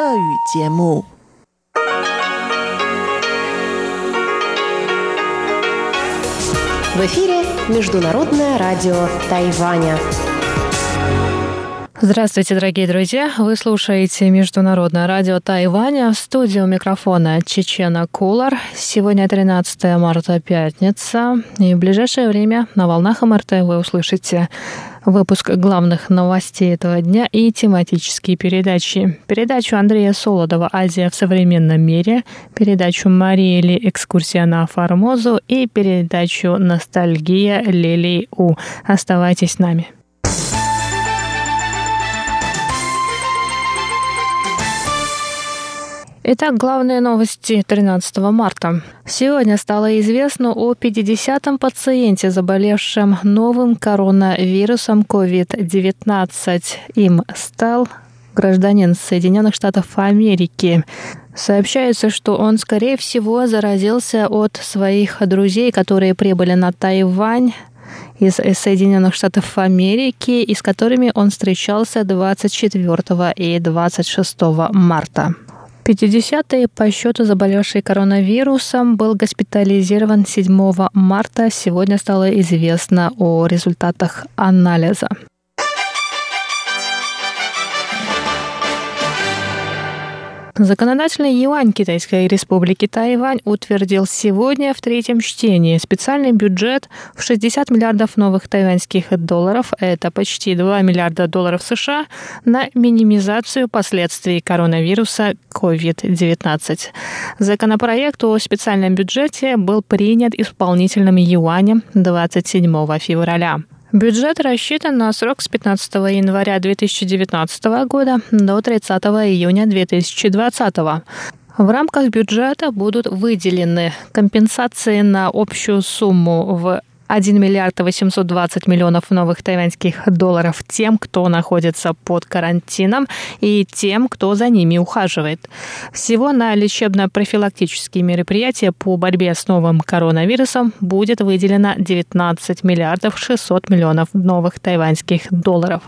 В эфире Международное радио Тайваня. Здравствуйте, дорогие друзья! Вы слушаете Международное радио Тайваня. В студию микрофона Чечена Кулар. Сегодня 13 марта, пятница. И в ближайшее время на волнах МРТ вы услышите выпуск главных новостей этого дня и тематические передачи. Передачу Андрея Солодова «Азия в современном мире», передачу Марии Ли «Экскурсия на Формозу» и передачу «Ностальгия Лилий У». Оставайтесь с нами. Итак, главные новости 13 марта. Сегодня стало известно о 50-м пациенте, заболевшем новым коронавирусом COVID-19. Им стал гражданин Соединенных Штатов Америки. Сообщается, что он, скорее всего, заразился от своих друзей, которые прибыли на Тайвань из Соединенных Штатов Америки, и с которыми он встречался 24 и 26 марта. 50-й по счету заболевший коронавирусом был госпитализирован 7 марта. Сегодня стало известно о результатах анализа. Законодательный юань Китайской республики Тайвань утвердил сегодня в третьем чтении специальный бюджет в 60 миллиардов новых тайваньских долларов, это почти 2 миллиарда долларов США, на минимизацию последствий коронавируса COVID-19. Законопроект о специальном бюджете был принят исполнительным юанем 27 февраля. Бюджет рассчитан на срок с 15 января 2019 года до 30 июня 2020. В рамках бюджета будут выделены компенсации на общую сумму в 1 миллиард 820 миллионов новых тайваньских долларов тем, кто находится под карантином и тем, кто за ними ухаживает. Всего на лечебно-профилактические мероприятия по борьбе с новым коронавирусом будет выделено 19 миллиардов 600 миллионов новых тайваньских долларов.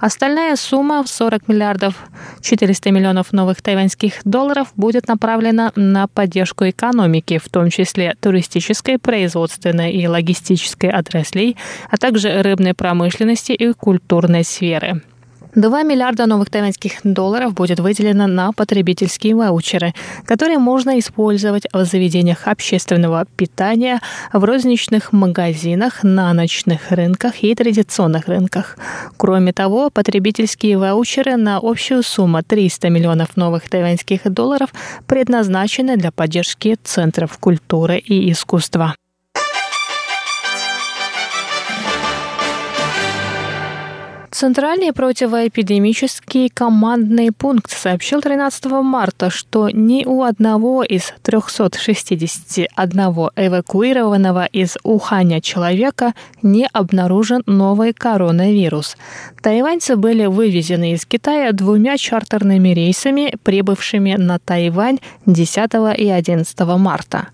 Остальная сумма в 40 миллиардов 400 миллионов новых тайваньских долларов будет направлена на поддержку экономики, в том числе туристической, производственной и логистической туристической отраслей, а также рыбной промышленности и культурной сферы. 2 миллиарда новых тайваньских долларов будет выделено на потребительские ваучеры, которые можно использовать в заведениях общественного питания, в розничных магазинах, на ночных рынках и традиционных рынках. Кроме того, потребительские ваучеры на общую сумму 300 миллионов новых тайваньских долларов предназначены для поддержки центров культуры и искусства. Центральный противоэпидемический командный пункт сообщил 13 марта, что ни у одного из 361 эвакуированного из Уханя человека не обнаружен новый коронавирус. Тайваньцы были вывезены из Китая двумя чартерными рейсами, прибывшими на Тайвань 10 и 11 марта.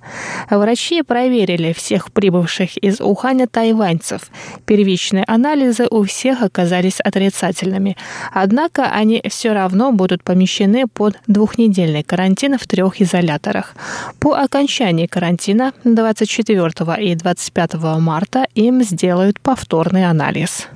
Врачи проверили всех прибывших из Уханя тайваньцев. Первичные анализы у всех оказались оказались отрицательными. Однако они все равно будут помещены под двухнедельный карантин в трех изоляторах. По окончании карантина 24 и 25 марта им сделают повторный анализ.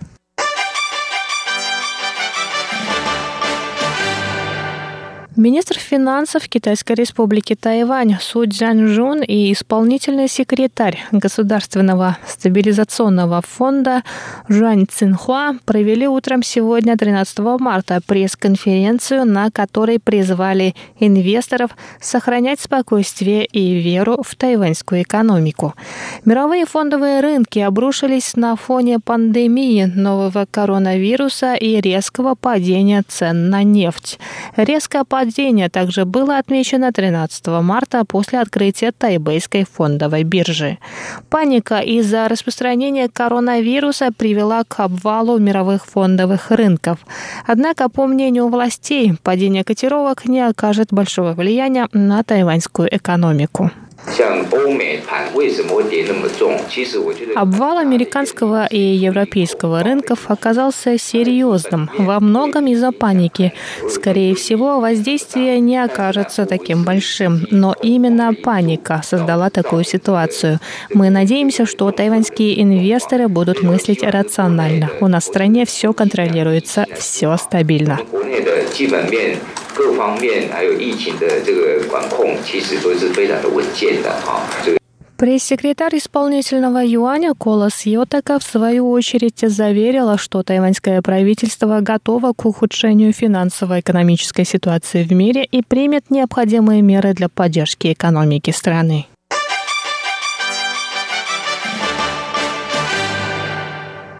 Министр финансов Китайской республики Тайвань Су Цзяньжун и исполнительный секретарь Государственного стабилизационного фонда Жуань Цинхуа провели утром сегодня, 13 марта, пресс-конференцию, на которой призвали инвесторов сохранять спокойствие и веру в тайваньскую экономику. Мировые фондовые рынки обрушились на фоне пандемии нового коронавируса и резкого падения цен на нефть. Резко падение падение также было отмечено 13 марта после открытия тайбэйской фондовой биржи. Паника из-за распространения коронавируса привела к обвалу мировых фондовых рынков. Однако, по мнению властей, падение котировок не окажет большого влияния на тайваньскую экономику. Обвал американского и европейского рынков оказался серьезным, во многом из-за паники. Скорее всего, воздействие не окажется таким большим, но именно паника создала такую ситуацию. Мы надеемся, что тайваньские инвесторы будут мыслить рационально. У нас в стране все контролируется, все стабильно. 各方面还有疫情的这个管控，其实都是非常的稳健的哈。Пресс-секретарь исполнительного юаня Колос Йотака в свою очередь заверила, что тайваньское правительство готово к ухудшению финансово-экономической ситуации в мире и примет необходимые меры для поддержки экономики страны.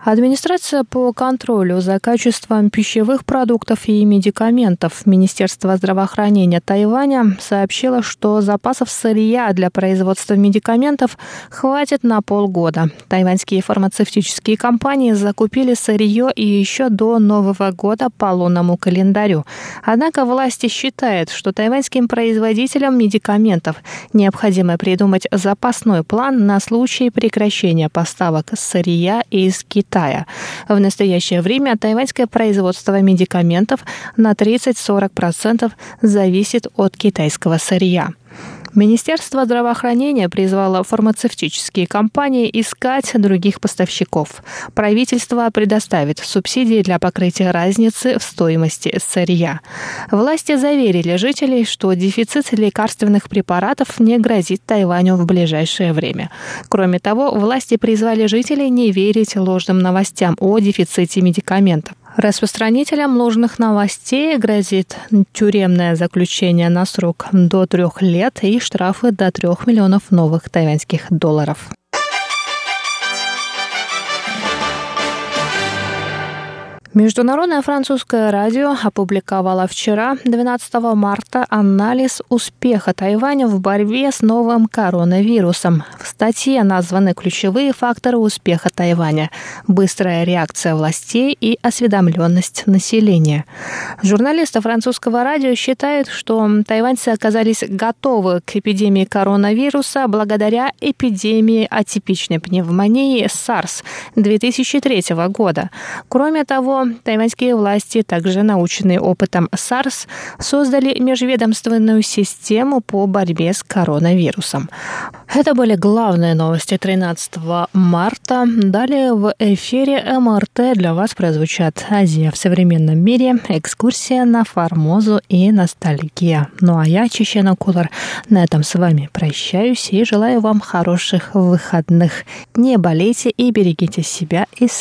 Администрация по контролю за качеством пищевых продуктов и медикаментов Министерства здравоохранения Тайваня сообщила, что запасов сырья для производства медикаментов хватит на полгода. Тайваньские фармацевтические компании закупили сырье и еще до Нового года по лунному календарю. Однако власти считают, что тайваньским производителям медикаментов необходимо придумать запасной план на случай прекращения поставок сырья из Китая. Китая. В настоящее время тайваньское производство медикаментов на 30-40% зависит от китайского сырья. Министерство здравоохранения призвало фармацевтические компании искать других поставщиков. Правительство предоставит субсидии для покрытия разницы в стоимости сырья. Власти заверили жителей, что дефицит лекарственных препаратов не грозит Тайваню в ближайшее время. Кроме того, власти призвали жителей не верить ложным новостям о дефиците медикаментов. Распространителям ложных новостей грозит тюремное заключение на срок до трех лет и штрафы до трех миллионов новых тайваньских долларов. Международное французское радио опубликовало вчера, 12 марта, анализ успеха Тайваня в борьбе с новым коронавирусом. В статье названы ключевые факторы успеха Тайваня – быстрая реакция властей и осведомленность населения. Журналисты французского радио считают, что тайваньцы оказались готовы к эпидемии коронавируса благодаря эпидемии атипичной пневмонии SARS 2003 года. Кроме того, тайваньские власти, также наученные опытом SARS, создали межведомственную систему по борьбе с коронавирусом. Это были главные новости 13 марта. Далее в эфире МРТ для вас прозвучат «Азия в современном мире», экскурсия на Формозу и ностальгия. Ну а я, Чечена Кулар, на этом с вами прощаюсь и желаю вам хороших выходных. Не болейте и берегите себя и своих